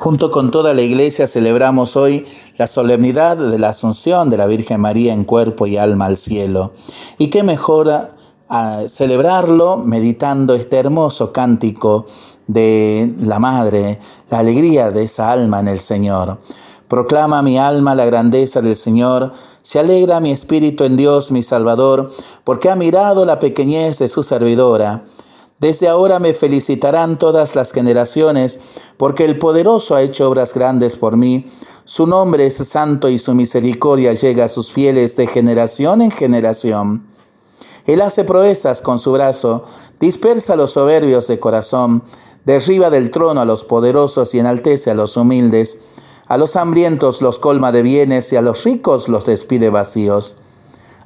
Junto con toda la iglesia celebramos hoy la solemnidad de la Asunción de la Virgen María en cuerpo y alma al cielo. Y qué mejor a ah, celebrarlo meditando este hermoso cántico de la Madre, la alegría de esa alma en el Señor. Proclama mi alma la grandeza del Señor, se alegra mi espíritu en Dios mi Salvador, porque ha mirado la pequeñez de su servidora. Desde ahora me felicitarán todas las generaciones, porque el poderoso ha hecho obras grandes por mí. Su nombre es santo y su misericordia llega a sus fieles de generación en generación. Él hace proezas con su brazo, dispersa a los soberbios de corazón, derriba del trono a los poderosos y enaltece a los humildes. A los hambrientos los colma de bienes y a los ricos los despide vacíos.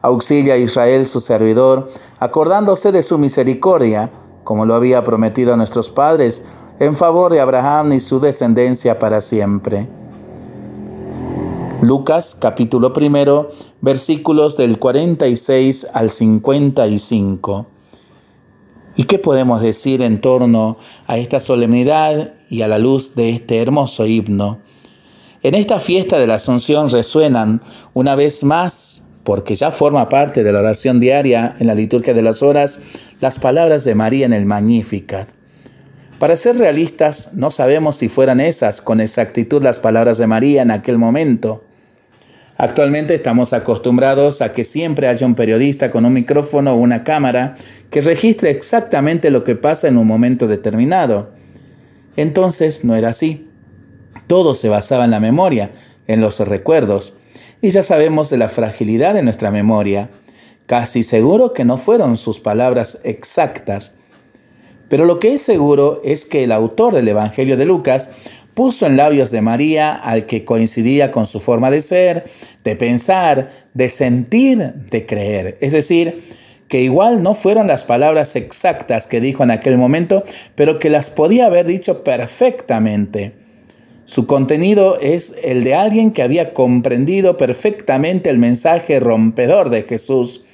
Auxilia a Israel su servidor, acordándose de su misericordia como lo había prometido a nuestros padres, en favor de Abraham y su descendencia para siempre. Lucas capítulo primero, versículos del 46 al 55. ¿Y qué podemos decir en torno a esta solemnidad y a la luz de este hermoso himno? En esta fiesta de la Asunción resuenan una vez más porque ya forma parte de la oración diaria en la liturgia de las horas, las palabras de María en el Magnificat. Para ser realistas, no sabemos si fueran esas con exactitud las palabras de María en aquel momento. Actualmente estamos acostumbrados a que siempre haya un periodista con un micrófono o una cámara que registre exactamente lo que pasa en un momento determinado. Entonces no era así. Todo se basaba en la memoria, en los recuerdos y ya sabemos de la fragilidad de nuestra memoria. Casi seguro que no fueron sus palabras exactas. Pero lo que es seguro es que el autor del Evangelio de Lucas puso en labios de María al que coincidía con su forma de ser, de pensar, de sentir, de creer. Es decir, que igual no fueron las palabras exactas que dijo en aquel momento, pero que las podía haber dicho perfectamente. Su contenido es el de alguien que había comprendido perfectamente el mensaje rompedor de Jesús,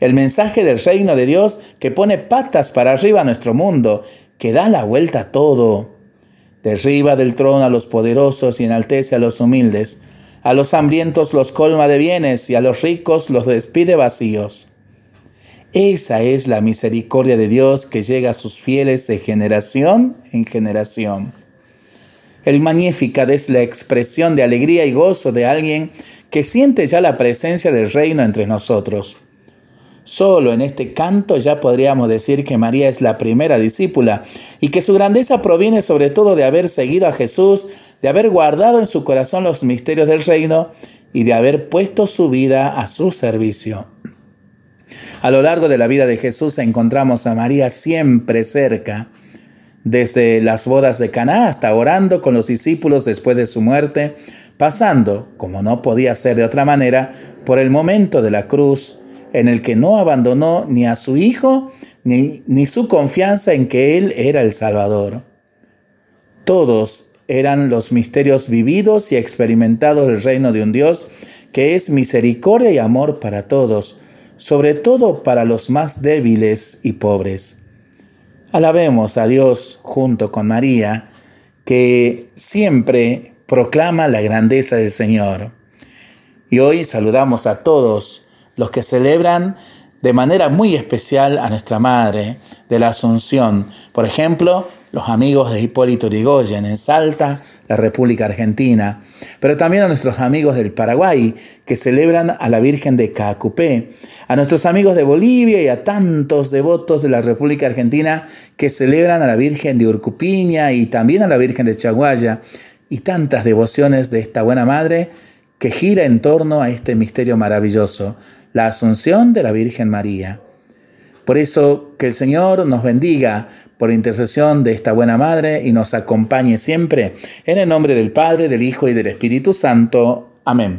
el mensaje del reino de Dios que pone patas para arriba a nuestro mundo, que da la vuelta a todo. Derriba del trono a los poderosos y enaltece a los humildes. A los hambrientos los colma de bienes y a los ricos los despide vacíos. Esa es la misericordia de Dios que llega a sus fieles de generación en generación. El Magnificat es la expresión de alegría y gozo de alguien que siente ya la presencia del reino entre nosotros. Solo en este canto ya podríamos decir que María es la primera discípula y que su grandeza proviene sobre todo de haber seguido a Jesús, de haber guardado en su corazón los misterios del reino y de haber puesto su vida a su servicio. A lo largo de la vida de Jesús encontramos a María siempre cerca, desde las bodas de Caná hasta orando con los discípulos después de su muerte, pasando, como no podía ser de otra manera, por el momento de la cruz en el que no abandonó ni a su hijo ni, ni su confianza en que él era el Salvador. Todos eran los misterios vividos y experimentados del reino de un Dios que es misericordia y amor para todos, sobre todo para los más débiles y pobres. Alabemos a Dios junto con María, que siempre proclama la grandeza del Señor. Y hoy saludamos a todos los que celebran de manera muy especial a nuestra Madre de la Asunción. Por ejemplo, los amigos de Hipólito Yrigoyen en Salta, la República Argentina, pero también a nuestros amigos del Paraguay que celebran a la Virgen de Caacupé, a nuestros amigos de Bolivia y a tantos devotos de la República Argentina que celebran a la Virgen de Urcupiña y también a la Virgen de Chaguaya y tantas devociones de esta buena madre que gira en torno a este misterio maravilloso, la Asunción de la Virgen María. Por eso que el Señor nos bendiga por intercesión de esta buena Madre y nos acompañe siempre. En el nombre del Padre, del Hijo y del Espíritu Santo. Amén.